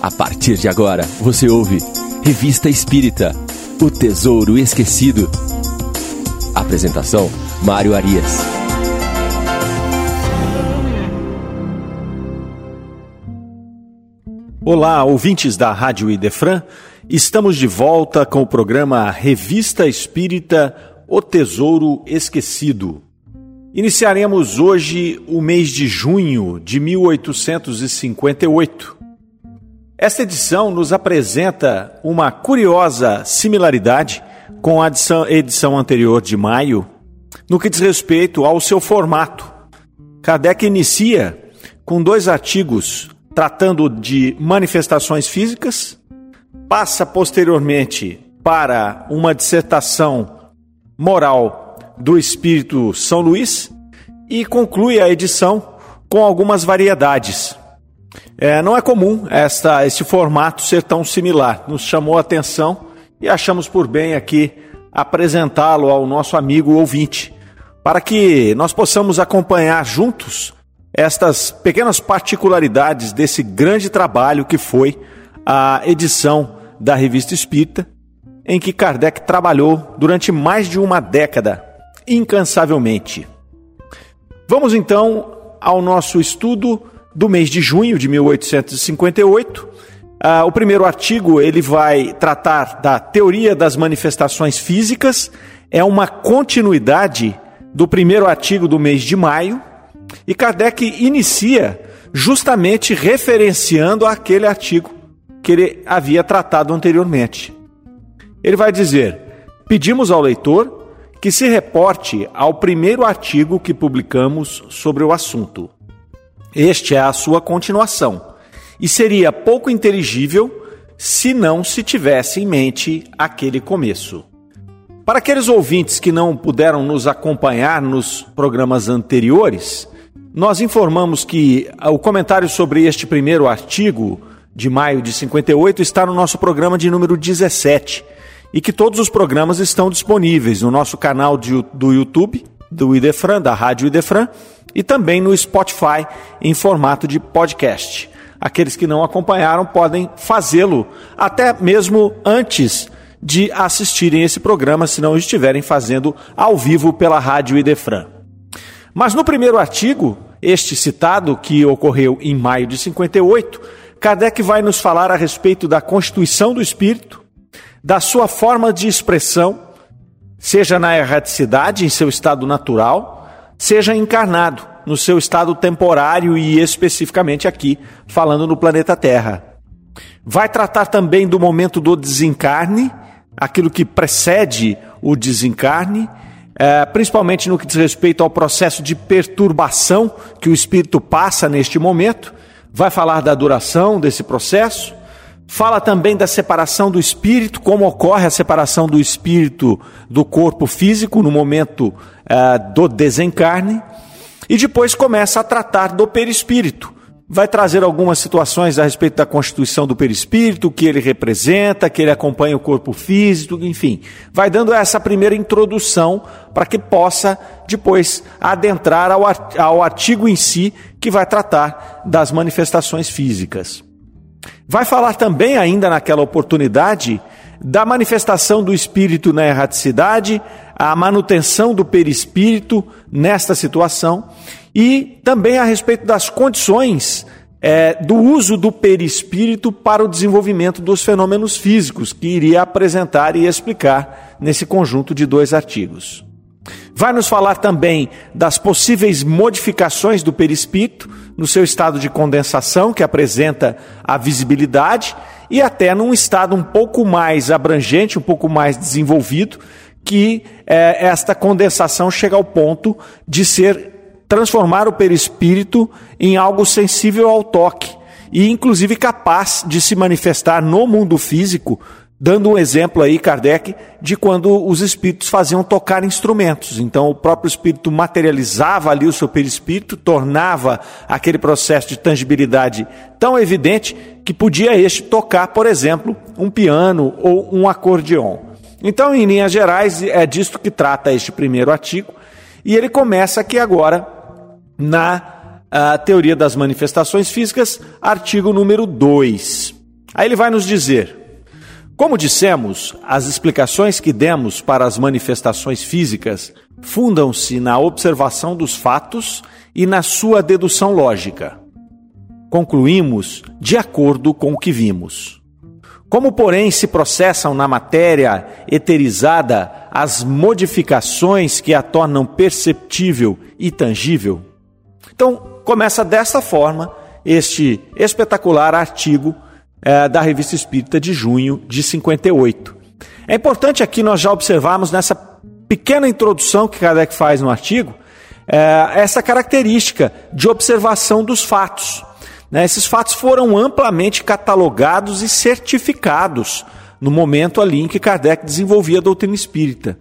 A partir de agora, você ouve Revista Espírita O Tesouro Esquecido. Apresentação: Mário Arias. Olá, ouvintes da Rádio Idefran. Estamos de volta com o programa Revista Espírita O Tesouro Esquecido. Iniciaremos hoje o mês de junho de 1858. Esta edição nos apresenta uma curiosa similaridade com a edição, anterior de maio, no que diz respeito ao seu formato. Kardec inicia com dois artigos tratando de manifestações físicas, passa posteriormente para uma dissertação moral do Espírito São Luís e conclui a edição com algumas variedades. É, não é comum esta, esse formato ser tão similar. Nos chamou a atenção e achamos por bem aqui apresentá-lo ao nosso amigo ouvinte, para que nós possamos acompanhar juntos estas pequenas particularidades desse grande trabalho que foi a edição da Revista Espírita, em que Kardec trabalhou durante mais de uma década incansavelmente. Vamos então ao nosso estudo do mês de junho de 1858. Ah, o primeiro artigo ele vai tratar da teoria das manifestações físicas, é uma continuidade do primeiro artigo do mês de maio, e Kardec inicia justamente referenciando aquele artigo que ele havia tratado anteriormente. Ele vai dizer: Pedimos ao leitor que se reporte ao primeiro artigo que publicamos sobre o assunto. Este é a sua continuação e seria pouco inteligível se não se tivesse em mente aquele começo. Para aqueles ouvintes que não puderam nos acompanhar nos programas anteriores, nós informamos que o comentário sobre este primeiro artigo de maio de 58 está no nosso programa de número 17 e que todos os programas estão disponíveis no nosso canal de, do YouTube, do Idefran, da Rádio Idefran, e também no Spotify em formato de podcast. Aqueles que não acompanharam podem fazê-lo até mesmo antes de assistirem esse programa, se não estiverem fazendo ao vivo pela Rádio Idefran. Mas no primeiro artigo, este citado, que ocorreu em maio de 58, Kardec vai nos falar a respeito da constituição do espírito, da sua forma de expressão, seja na erraticidade, em seu estado natural, seja encarnado, no seu estado temporário e especificamente aqui, falando no planeta Terra. Vai tratar também do momento do desencarne, aquilo que precede o desencarne, é, principalmente no que diz respeito ao processo de perturbação que o espírito passa neste momento. Vai falar da duração desse processo Fala também da separação do espírito, como ocorre a separação do espírito do corpo físico no momento uh, do desencarne. E depois começa a tratar do perispírito. Vai trazer algumas situações a respeito da constituição do perispírito, o que ele representa, que ele acompanha o corpo físico, enfim. Vai dando essa primeira introdução para que possa depois adentrar ao artigo em si, que vai tratar das manifestações físicas. Vai falar também, ainda naquela oportunidade, da manifestação do espírito na erraticidade, a manutenção do perispírito nesta situação e também a respeito das condições é, do uso do perispírito para o desenvolvimento dos fenômenos físicos, que iria apresentar e explicar nesse conjunto de dois artigos. Vai nos falar também das possíveis modificações do perispírito no seu estado de condensação, que apresenta a visibilidade, e até num estado um pouco mais abrangente, um pouco mais desenvolvido, que é, esta condensação chega ao ponto de ser transformar o perispírito em algo sensível ao toque e inclusive capaz de se manifestar no mundo físico Dando um exemplo aí, Kardec, de quando os espíritos faziam tocar instrumentos. Então, o próprio espírito materializava ali o seu perispírito, tornava aquele processo de tangibilidade tão evidente que podia este tocar, por exemplo, um piano ou um acordeon. Então, em linhas gerais, é disto que trata este primeiro artigo. E ele começa aqui agora na teoria das manifestações físicas, artigo número 2. Aí ele vai nos dizer: como dissemos, as explicações que demos para as manifestações físicas fundam-se na observação dos fatos e na sua dedução lógica. Concluímos de acordo com o que vimos. Como, porém, se processam na matéria eterizada as modificações que a tornam perceptível e tangível? Então, começa dessa forma este espetacular artigo é, da Revista Espírita de junho de 58. É importante aqui nós já observarmos nessa pequena introdução que Kardec faz no artigo, é, essa característica de observação dos fatos. Né? Esses fatos foram amplamente catalogados e certificados no momento ali em que Kardec desenvolvia a doutrina espírita.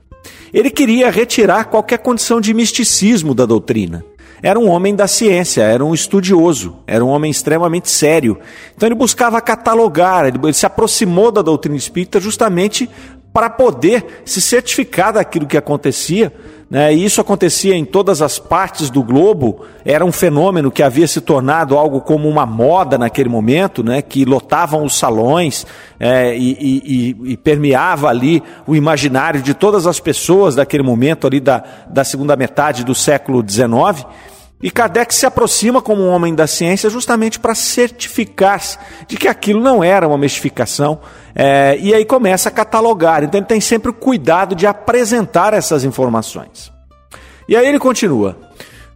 Ele queria retirar qualquer condição de misticismo da doutrina. Era um homem da ciência, era um estudioso, era um homem extremamente sério. Então ele buscava catalogar, ele se aproximou da doutrina espírita justamente para poder se certificar daquilo que acontecia. Né? E isso acontecia em todas as partes do globo, era um fenômeno que havia se tornado algo como uma moda naquele momento, né? que lotavam os salões é, e, e, e, permeava ali o imaginário de todas as pessoas daquele momento ali da, da segunda metade do século XIX. E Kardec se aproxima como um homem da ciência justamente para certificar-se de que aquilo não era uma mistificação. É, e aí começa a catalogar. Então ele tem sempre o cuidado de apresentar essas informações. E aí ele continua: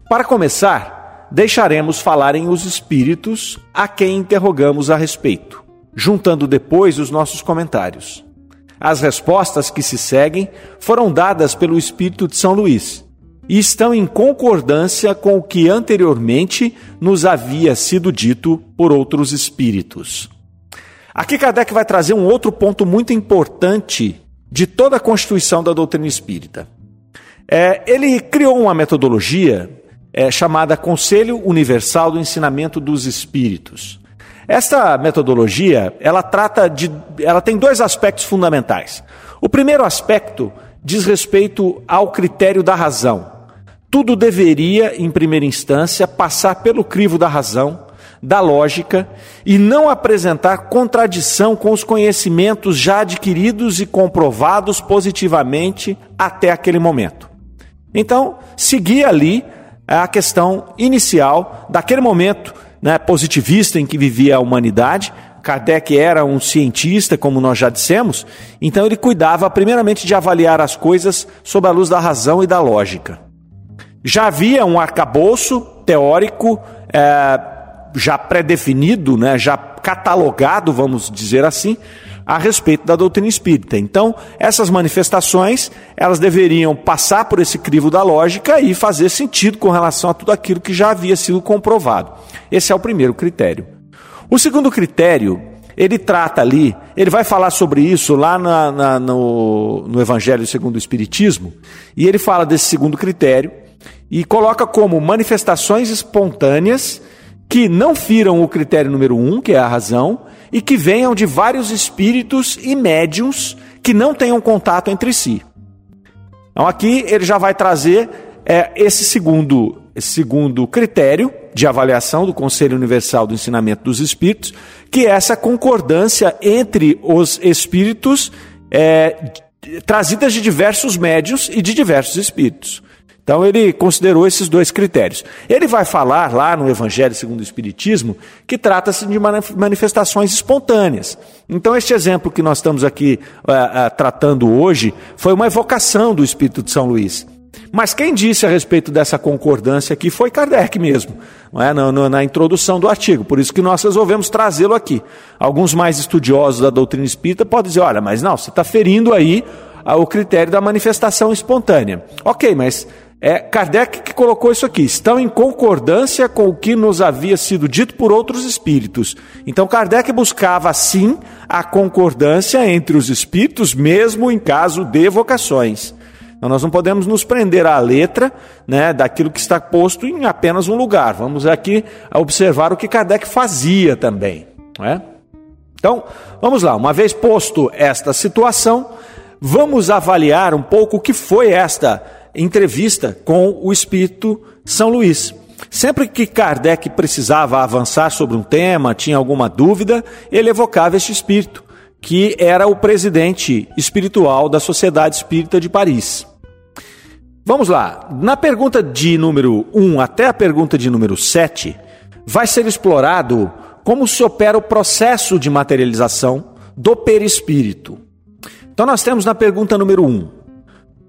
Para começar, deixaremos falarem os espíritos a quem interrogamos a respeito, juntando depois os nossos comentários. As respostas que se seguem foram dadas pelo espírito de São Luís e estão em concordância com o que anteriormente nos havia sido dito por outros espíritos. Aqui Kardec vai trazer um outro ponto muito importante de toda a constituição da doutrina espírita. É, ele criou uma metodologia é, chamada Conselho Universal do Ensinamento dos Espíritos. Esta metodologia, ela trata de, ela tem dois aspectos fundamentais. O primeiro aspecto diz respeito ao critério da razão. Tudo deveria, em primeira instância, passar pelo crivo da razão, da lógica e não apresentar contradição com os conhecimentos já adquiridos e comprovados positivamente até aquele momento. Então, seguir ali a questão inicial daquele momento né, positivista em que vivia a humanidade. Kardec era um cientista, como nós já dissemos, então ele cuidava primeiramente de avaliar as coisas sob a luz da razão e da lógica. Já havia um arcabouço teórico é, já pré-definido, né, já catalogado, vamos dizer assim, a respeito da doutrina espírita. Então, essas manifestações, elas deveriam passar por esse crivo da lógica e fazer sentido com relação a tudo aquilo que já havia sido comprovado. Esse é o primeiro critério. O segundo critério, ele trata ali, ele vai falar sobre isso lá na, na, no, no Evangelho segundo o Espiritismo, e ele fala desse segundo critério, e coloca como manifestações espontâneas que não firam o critério número um, que é a razão, e que venham de vários espíritos e médiums que não tenham contato entre si. Então aqui ele já vai trazer é, esse segundo, esse segundo critério de avaliação do Conselho Universal do Ensinamento dos Espíritos, que é essa concordância entre os espíritos é, trazidas de diversos médios e de diversos espíritos. Então ele considerou esses dois critérios. Ele vai falar lá no Evangelho segundo o Espiritismo que trata-se de manifestações espontâneas. Então este exemplo que nós estamos aqui uh, uh, tratando hoje foi uma evocação do Espírito de São Luís. Mas quem disse a respeito dessa concordância aqui foi Kardec mesmo, não é? na, na, na introdução do artigo. Por isso que nós resolvemos trazê-lo aqui. Alguns mais estudiosos da doutrina espírita podem dizer: olha, mas não, você está ferindo aí o critério da manifestação espontânea. Ok, mas é Kardec que colocou isso aqui. Estão em concordância com o que nos havia sido dito por outros espíritos. Então Kardec buscava sim a concordância entre os espíritos, mesmo em caso de evocações. Então nós não podemos nos prender à letra né, daquilo que está posto em apenas um lugar. Vamos aqui observar o que Kardec fazia também. Não é? Então, vamos lá, uma vez posto esta situação, vamos avaliar um pouco o que foi esta entrevista com o Espírito São Luís. Sempre que Kardec precisava avançar sobre um tema, tinha alguma dúvida, ele evocava este espírito, que era o presidente espiritual da Sociedade Espírita de Paris. Vamos lá. Na pergunta de número 1 até a pergunta de número 7, vai ser explorado como se opera o processo de materialização do perispírito. Então nós temos na pergunta número 1,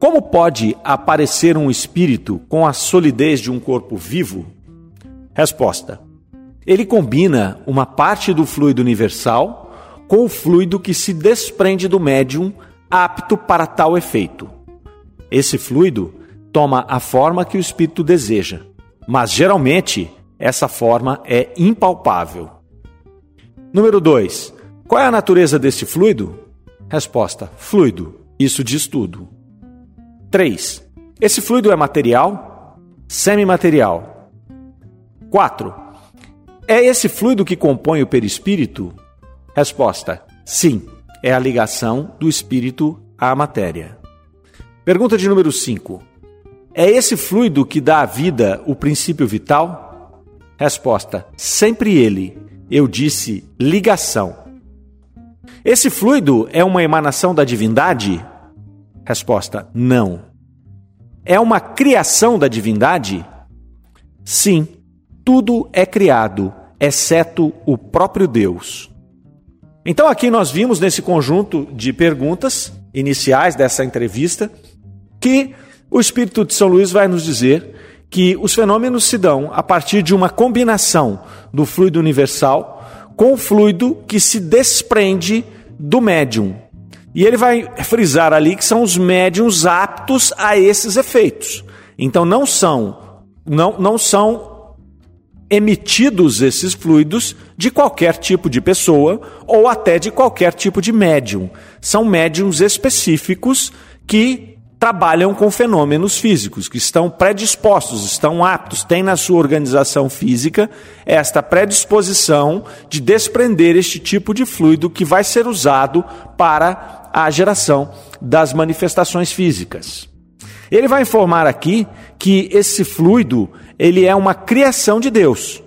como pode aparecer um espírito com a solidez de um corpo vivo? Resposta: Ele combina uma parte do fluido universal com o fluido que se desprende do médium apto para tal efeito. Esse fluido toma a forma que o espírito deseja, mas geralmente essa forma é impalpável. Número 2. Qual é a natureza deste fluido? Resposta: fluido. Isso diz tudo. 3. Esse fluido é material? Semimaterial. 4. É esse fluido que compõe o perispírito? Resposta: sim, é a ligação do espírito à matéria. Pergunta de número 5. É esse fluido que dá à vida o princípio vital? Resposta: sempre ele. Eu disse ligação. Esse fluido é uma emanação da divindade? Resposta: não. É uma criação da divindade? Sim, tudo é criado, exceto o próprio Deus. Então, aqui nós vimos nesse conjunto de perguntas iniciais dessa entrevista que o Espírito de São Luís vai nos dizer que os fenômenos se dão a partir de uma combinação do fluido universal com o fluido que se desprende do médium, e ele vai frisar ali que são os médiums aptos a esses efeitos. Então não são não, não são emitidos esses fluidos de qualquer tipo de pessoa ou até de qualquer tipo de médium. São médiums específicos que trabalham com fenômenos físicos, que estão predispostos, estão aptos, têm na sua organização física esta predisposição de desprender este tipo de fluido que vai ser usado para a geração das manifestações físicas. Ele vai informar aqui que esse fluido ele é uma criação de Deus.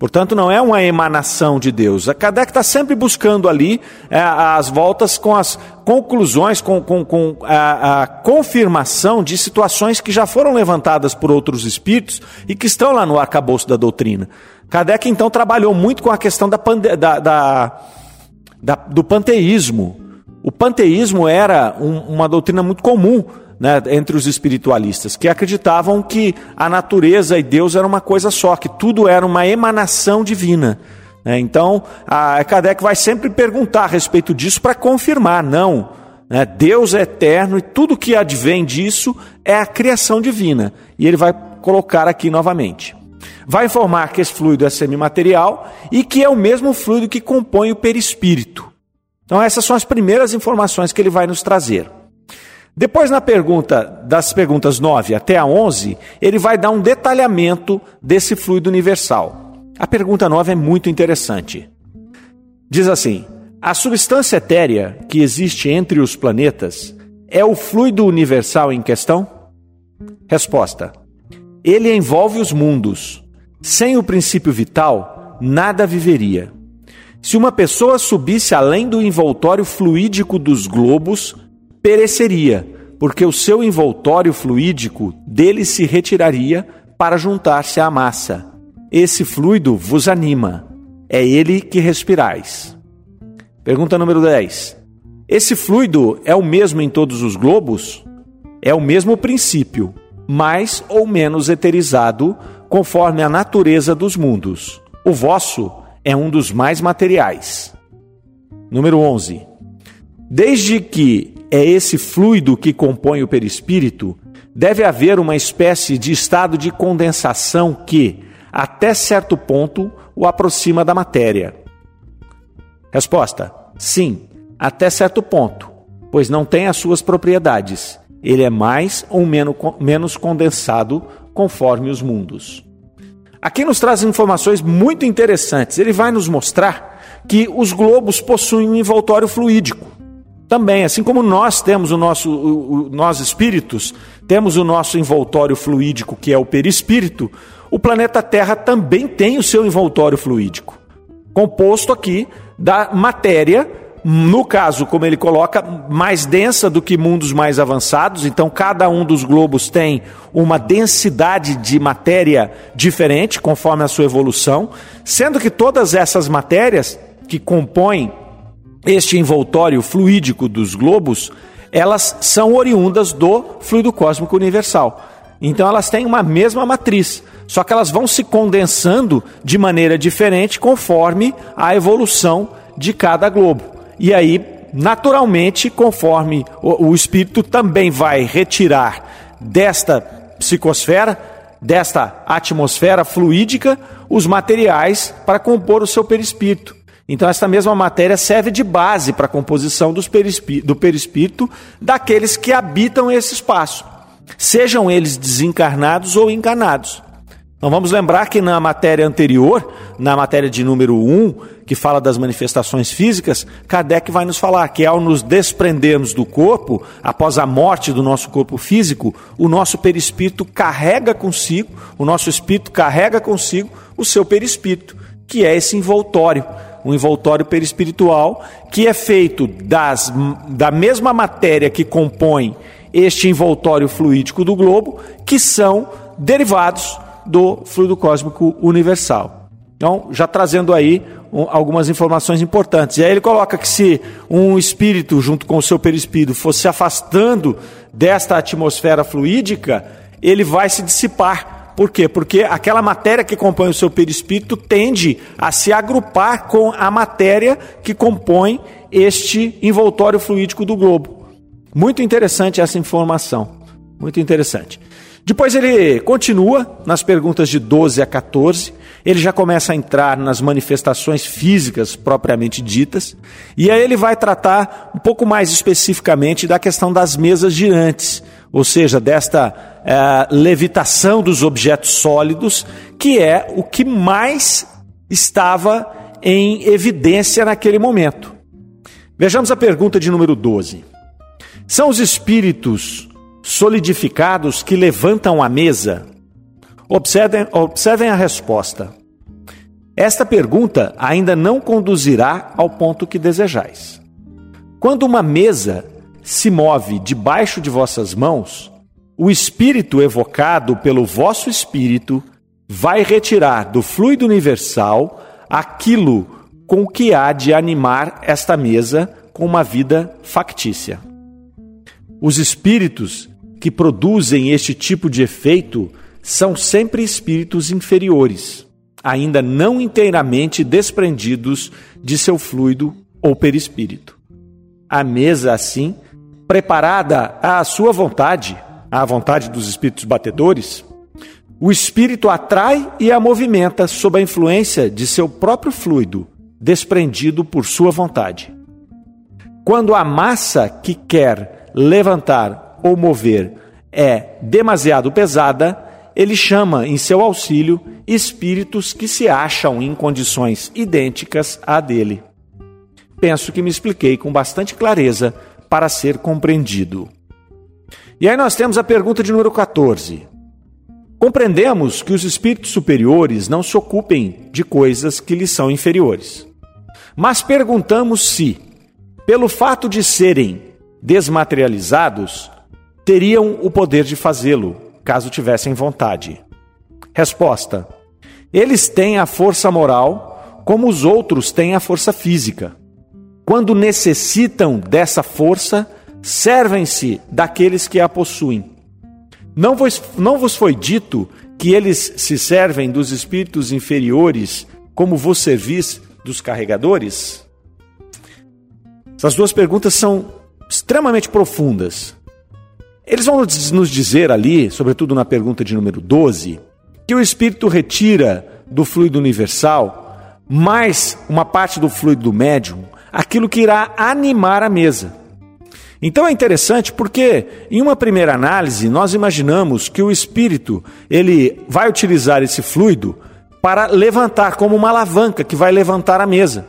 Portanto, não é uma emanação de Deus. A Kardec está sempre buscando ali é, as voltas com as conclusões, com, com, com a, a, confirmação de situações que já foram levantadas por outros espíritos e que estão lá no arcabouço da doutrina. Kardec, então, trabalhou muito com a questão da, da, da do panteísmo. O panteísmo era um, uma doutrina muito comum né, entre os espiritualistas, que acreditavam que a natureza e Deus era uma coisa só, que tudo era uma emanação divina. Né? Então, a Kardec vai sempre perguntar a respeito disso para confirmar: não, né, Deus é eterno e tudo que advém disso é a criação divina. E ele vai colocar aqui novamente. Vai informar que esse fluido é semimaterial e que é o mesmo fluido que compõe o perispírito. Então, essas são as primeiras informações que ele vai nos trazer. Depois, na pergunta, das perguntas 9 até a 11, ele vai dar um detalhamento desse fluido universal. A pergunta 9 é muito interessante. Diz assim: A substância etérea que existe entre os planetas é o fluido universal em questão? Resposta: Ele envolve os mundos. Sem o princípio vital, nada viveria. Se uma pessoa subisse além do envoltório fluídico dos globos, pereceria, porque o seu envoltório fluídico dele se retiraria para juntar-se à massa. Esse fluido vos anima, é ele que respirais. Pergunta número 10. Esse fluido é o mesmo em todos os globos? É o mesmo princípio, mais ou menos eterizado, conforme a natureza dos mundos. O vosso é um dos mais materiais. Número 11. Desde que é esse fluido que compõe o perispírito, deve haver uma espécie de estado de condensação que, até certo ponto, o aproxima da matéria. Resposta: sim, até certo ponto, pois não tem as suas propriedades. Ele é mais ou menos condensado conforme os mundos. Aqui nos traz informações muito interessantes. Ele vai nos mostrar que os globos possuem um envoltório fluídico. Também, assim como nós temos o nosso, o, o, nós espíritos, temos o nosso envoltório fluídico, que é o perispírito, o planeta Terra também tem o seu envoltório fluídico, composto aqui da matéria, no caso, como ele coloca, mais densa do que mundos mais avançados, então cada um dos globos tem uma densidade de matéria diferente conforme a sua evolução, sendo que todas essas matérias que compõem este envoltório fluídico dos globos, elas são oriundas do fluido cósmico universal. Então elas têm uma mesma matriz, só que elas vão se condensando de maneira diferente conforme a evolução de cada globo. E aí, naturalmente, conforme o, o espírito também vai retirar desta psicosfera, desta atmosfera fluídica, os materiais para compor o seu perispírito. Então, esta mesma matéria serve de base para a composição do perispírito daqueles que habitam esse espaço sejam eles desencarnados ou encarnados. Então vamos lembrar que na matéria anterior, na matéria de número 1, que fala das manifestações físicas, Kardec vai nos falar que ao nos desprendermos do corpo, após a morte do nosso corpo físico, o nosso perispírito carrega consigo, o nosso espírito carrega consigo o seu perispírito, que é esse envoltório, um envoltório perispiritual que é feito das, da mesma matéria que compõe este envoltório fluídico do globo, que são derivados do fluido cósmico universal. Então, já trazendo aí um, algumas informações importantes. E aí ele coloca que se um espírito, junto com o seu perispírito, fosse se afastando desta atmosfera fluídica, ele vai se dissipar. Por quê? Porque aquela matéria que compõe o seu perispírito tende a se agrupar com a matéria que compõe este envoltório fluídico do globo. Muito interessante essa informação. Muito interessante. Depois ele continua nas perguntas de 12 a 14. Ele já começa a entrar nas manifestações físicas propriamente ditas. E aí ele vai tratar um pouco mais especificamente da questão das mesas girantes, ou seja, desta é, levitação dos objetos sólidos, que é o que mais estava em evidência naquele momento. Vejamos a pergunta de número 12. São os espíritos solidificados que levantam a mesa? Observem, observem a resposta. Esta pergunta ainda não conduzirá ao ponto que desejais. Quando uma mesa se move debaixo de vossas mãos, o espírito evocado pelo vosso espírito vai retirar do fluido universal aquilo com que há de animar esta mesa com uma vida factícia. Os espíritos que produzem este tipo de efeito são sempre espíritos inferiores, ainda não inteiramente desprendidos de seu fluido ou perispírito. A mesa, assim, preparada à sua vontade, à vontade dos espíritos batedores, o espírito atrai e a movimenta sob a influência de seu próprio fluido, desprendido por sua vontade. Quando a massa que quer levantar ou mover é demasiado pesada, ele chama em seu auxílio espíritos que se acham em condições idênticas à dele. Penso que me expliquei com bastante clareza para ser compreendido. E aí nós temos a pergunta de número 14. Compreendemos que os espíritos superiores não se ocupem de coisas que lhes são inferiores. Mas perguntamos se, pelo fato de serem desmaterializados teriam o poder de fazê-lo, caso tivessem vontade. Resposta: Eles têm a força moral como os outros têm a força física. Quando necessitam dessa força, servem-se daqueles que a possuem. Não vos, não vos foi dito que eles se servem dos espíritos inferiores como vos servis dos carregadores? Essas duas perguntas são extremamente profundas. Eles vão nos dizer ali, sobretudo na pergunta de número 12, que o Espírito retira do fluido universal mais uma parte do fluido do médium, aquilo que irá animar a mesa. Então é interessante porque, em uma primeira análise, nós imaginamos que o espírito ele vai utilizar esse fluido para levantar como uma alavanca que vai levantar a mesa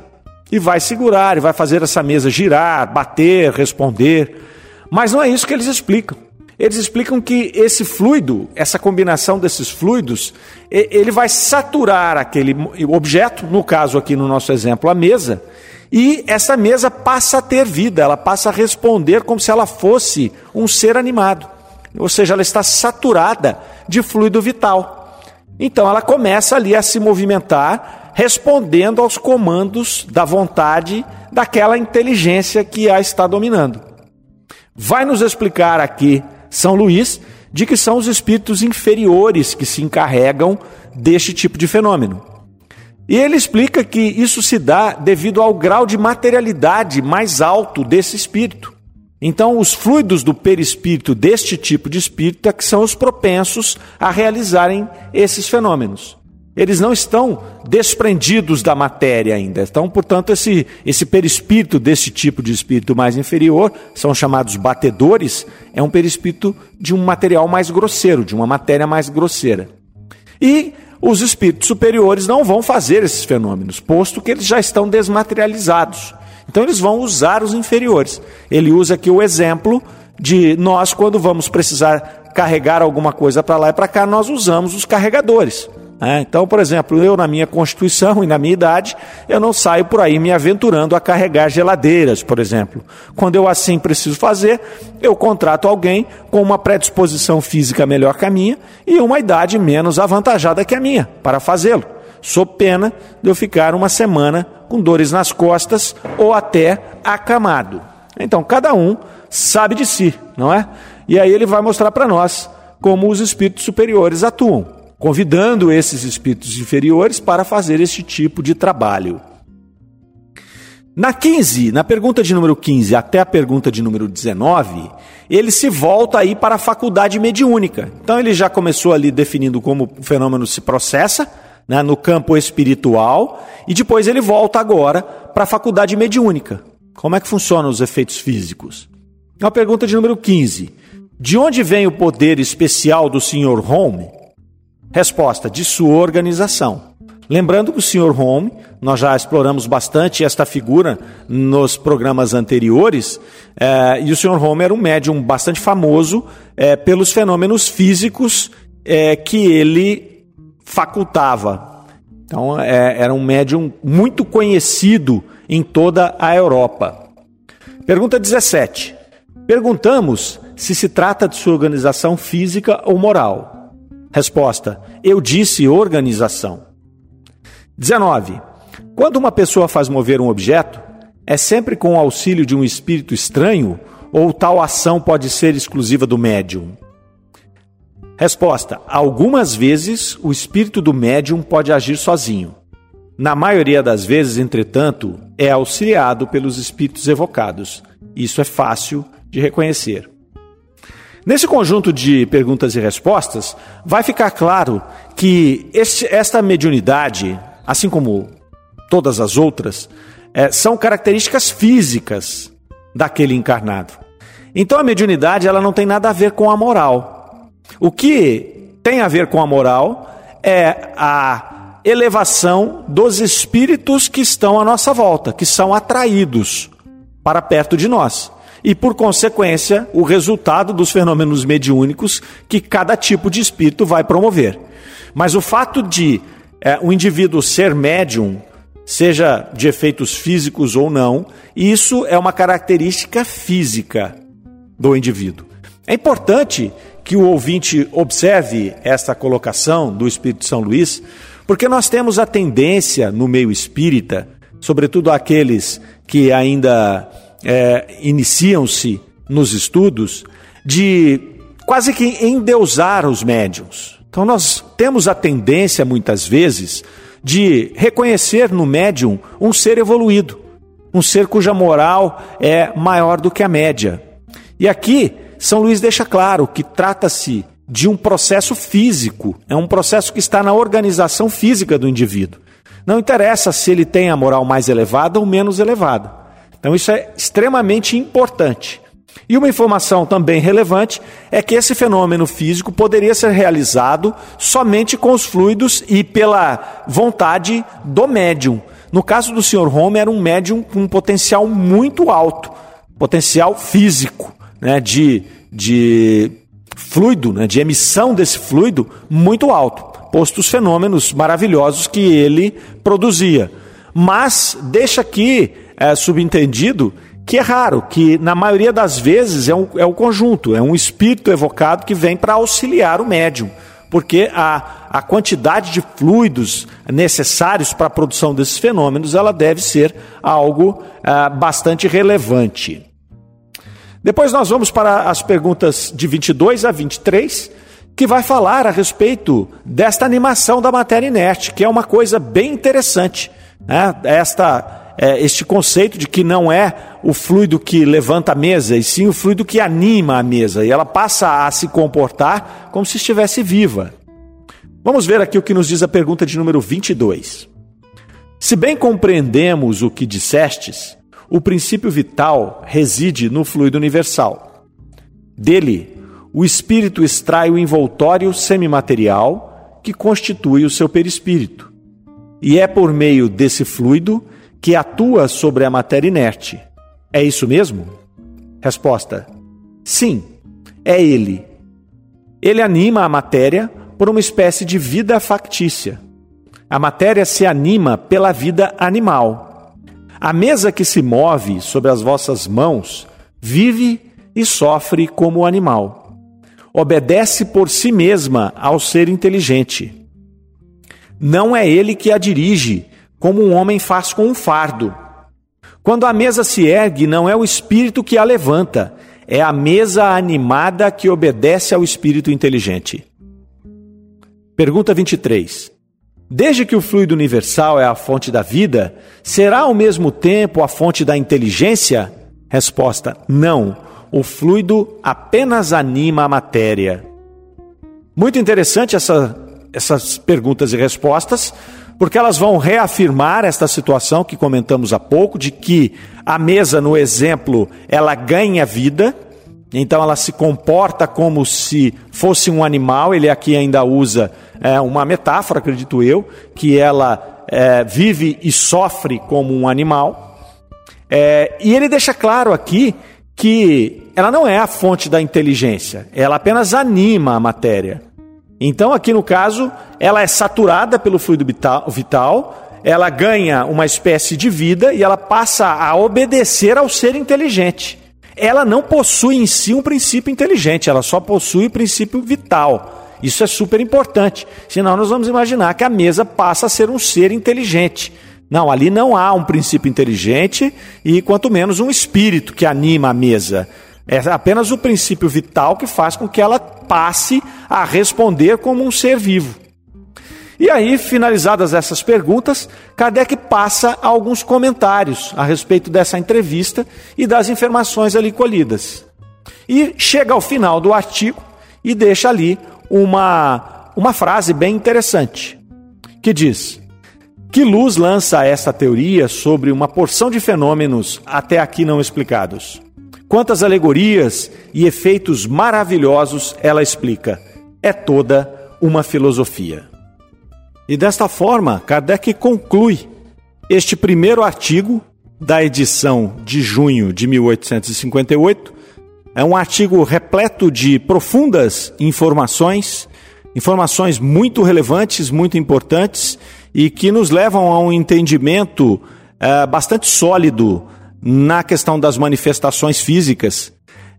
e vai segurar, e vai fazer essa mesa girar, bater, responder. Mas não é isso que eles explicam. Eles explicam que esse fluido, essa combinação desses fluidos, ele vai saturar aquele objeto, no caso aqui no nosso exemplo, a mesa, e essa mesa passa a ter vida, ela passa a responder como se ela fosse um ser animado. Ou seja, ela está saturada de fluido vital. Então ela começa ali a se movimentar, respondendo aos comandos da vontade daquela inteligência que a está dominando. Vai nos explicar aqui são Luís de que são os espíritos inferiores que se encarregam deste tipo de fenômeno. E ele explica que isso se dá devido ao grau de materialidade mais alto desse espírito. Então, os fluidos do perispírito deste tipo de espírito é que são os propensos a realizarem esses fenômenos. Eles não estão desprendidos da matéria ainda. Então, portanto, esse, esse perispírito desse tipo de espírito mais inferior, são chamados batedores, é um perispírito de um material mais grosseiro, de uma matéria mais grosseira. E os espíritos superiores não vão fazer esses fenômenos, posto que eles já estão desmaterializados. Então, eles vão usar os inferiores. Ele usa aqui o exemplo de nós, quando vamos precisar carregar alguma coisa para lá e para cá, nós usamos os carregadores. É, então, por exemplo, eu na minha constituição e na minha idade, eu não saio por aí me aventurando a carregar geladeiras, por exemplo. Quando eu assim preciso fazer, eu contrato alguém com uma predisposição física melhor que a minha e uma idade menos avantajada que a minha para fazê-lo. Sou pena de eu ficar uma semana com dores nas costas ou até acamado. Então, cada um sabe de si, não é? E aí ele vai mostrar para nós como os espíritos superiores atuam convidando esses espíritos inferiores para fazer esse tipo de trabalho. Na 15, na pergunta de número 15 até a pergunta de número 19, ele se volta aí para a faculdade mediúnica. Então ele já começou ali definindo como o fenômeno se processa, né, no campo espiritual, e depois ele volta agora para a faculdade mediúnica. Como é que funcionam os efeitos físicos? Na pergunta de número 15, de onde vem o poder especial do Sr. Home Resposta: de sua organização. Lembrando que o Sr. Home, nós já exploramos bastante esta figura nos programas anteriores, é, e o Sr. Home era um médium bastante famoso é, pelos fenômenos físicos é, que ele facultava. Então, era um médium muito conhecido em toda a Europa. Pergunta 17. Perguntamos se se trata de sua organização física ou moral. Resposta: Eu disse organização. 19. Quando uma pessoa faz mover um objeto, é sempre com o auxílio de um espírito estranho ou tal ação pode ser exclusiva do médium? Resposta: Algumas vezes o espírito do médium pode agir sozinho. Na maioria das vezes, entretanto, é auxiliado pelos espíritos evocados. Isso é fácil de reconhecer. Nesse conjunto de perguntas e respostas, vai ficar claro que este, esta mediunidade, assim como todas as outras, é, são características físicas daquele encarnado. Então a mediunidade ela não tem nada a ver com a moral. O que tem a ver com a moral é a elevação dos espíritos que estão à nossa volta, que são atraídos para perto de nós e, por consequência, o resultado dos fenômenos mediúnicos que cada tipo de espírito vai promover. Mas o fato de é, o indivíduo ser médium, seja de efeitos físicos ou não, isso é uma característica física do indivíduo. É importante que o ouvinte observe esta colocação do Espírito São Luís, porque nós temos a tendência no meio espírita, sobretudo aqueles que ainda é, iniciam-se nos estudos de quase que endeusar os médiums. Então nós temos a tendência muitas vezes de reconhecer no médium um ser evoluído, um ser cuja moral é maior do que a média. E aqui São Luís deixa claro que trata-se de um processo físico, é um processo que está na organização física do indivíduo. Não interessa se ele tem a moral mais elevada ou menos elevada. Então isso é extremamente importante. E uma informação também relevante é que esse fenômeno físico poderia ser realizado somente com os fluidos e pela vontade do médium. No caso do Sr. Home, era um médium com um potencial muito alto, potencial físico, né, de, de fluido, né, de emissão desse fluido muito alto, posto os fenômenos maravilhosos que ele produzia. Mas deixa aqui é, subentendido que é raro, que na maioria das vezes é, um, é o conjunto, é um espírito evocado que vem para auxiliar o médium, porque a, a quantidade de fluidos necessários para a produção desses fenômenos ela deve ser algo ah, bastante relevante. Depois nós vamos para as perguntas de 22 a 23, que vai falar a respeito desta animação da matéria inerte, que é uma coisa bem interessante. Né? Esta, é, este conceito de que não é o fluido que levanta a mesa, e sim o fluido que anima a mesa, e ela passa a se comportar como se estivesse viva. Vamos ver aqui o que nos diz a pergunta de número 22. Se bem compreendemos o que dissestes, o princípio vital reside no fluido universal. Dele, o espírito extrai o envoltório semimaterial que constitui o seu perispírito. E é por meio desse fluido que atua sobre a matéria inerte. É isso mesmo? Resposta: Sim, é ele. Ele anima a matéria por uma espécie de vida factícia. A matéria se anima pela vida animal a mesa que se move sobre as vossas mãos vive e sofre como animal. Obedece por si mesma ao ser inteligente. Não é ele que a dirige, como um homem faz com um fardo. Quando a mesa se ergue, não é o espírito que a levanta, é a mesa animada que obedece ao espírito inteligente. Pergunta 23. Desde que o fluido universal é a fonte da vida, será ao mesmo tempo a fonte da inteligência? Resposta: não. O fluido apenas anima a matéria. Muito interessante essa, essas perguntas e respostas, porque elas vão reafirmar esta situação que comentamos há pouco, de que a mesa, no exemplo, ela ganha vida, então ela se comporta como se fosse um animal, ele aqui ainda usa é uma metáfora, acredito eu, que ela é, vive e sofre como um animal. É, e ele deixa claro aqui que ela não é a fonte da inteligência, ela apenas anima a matéria. Então, aqui no caso, ela é saturada pelo fluido vital, ela ganha uma espécie de vida e ela passa a obedecer ao ser inteligente. Ela não possui em si um princípio inteligente, ela só possui o princípio vital. Isso é super importante. Senão nós vamos imaginar que a mesa passa a ser um ser inteligente. Não, ali não há um princípio inteligente e quanto menos um espírito que anima a mesa. É apenas o princípio vital que faz com que ela passe a responder como um ser vivo. E aí, finalizadas essas perguntas, Kardec passa alguns comentários a respeito dessa entrevista e das informações ali colhidas. E chega ao final do artigo e deixa ali uma, uma frase bem interessante, que diz: Que luz lança essa teoria sobre uma porção de fenômenos até aqui não explicados? Quantas alegorias e efeitos maravilhosos ela explica? É toda uma filosofia. E desta forma, Kardec conclui este primeiro artigo da edição de junho de 1858 é um artigo repleto de profundas informações, informações muito relevantes, muito importantes e que nos levam a um entendimento é, bastante sólido na questão das manifestações físicas.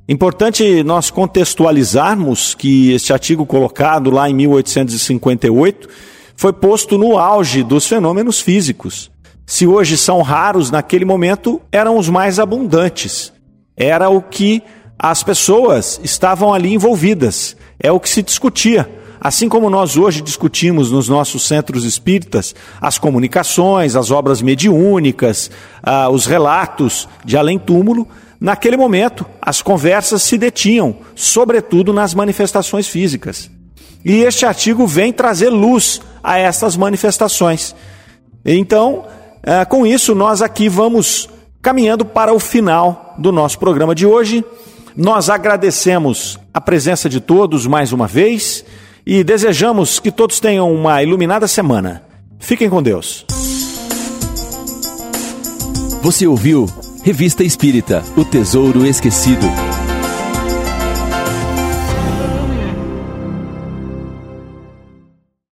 Importante nós contextualizarmos que este artigo colocado lá em 1858 foi posto no auge dos fenômenos físicos. Se hoje são raros, naquele momento eram os mais abundantes. Era o que as pessoas estavam ali envolvidas. É o que se discutia. Assim como nós hoje discutimos nos nossos centros espíritas as comunicações, as obras mediúnicas, ah, os relatos de além-túmulo, naquele momento as conversas se detinham, sobretudo nas manifestações físicas. E este artigo vem trazer luz a essas manifestações. Então, ah, com isso, nós aqui vamos caminhando para o final do nosso programa de hoje. Nós agradecemos a presença de todos mais uma vez e desejamos que todos tenham uma iluminada semana. Fiquem com Deus. Você ouviu Revista Espírita O Tesouro Esquecido.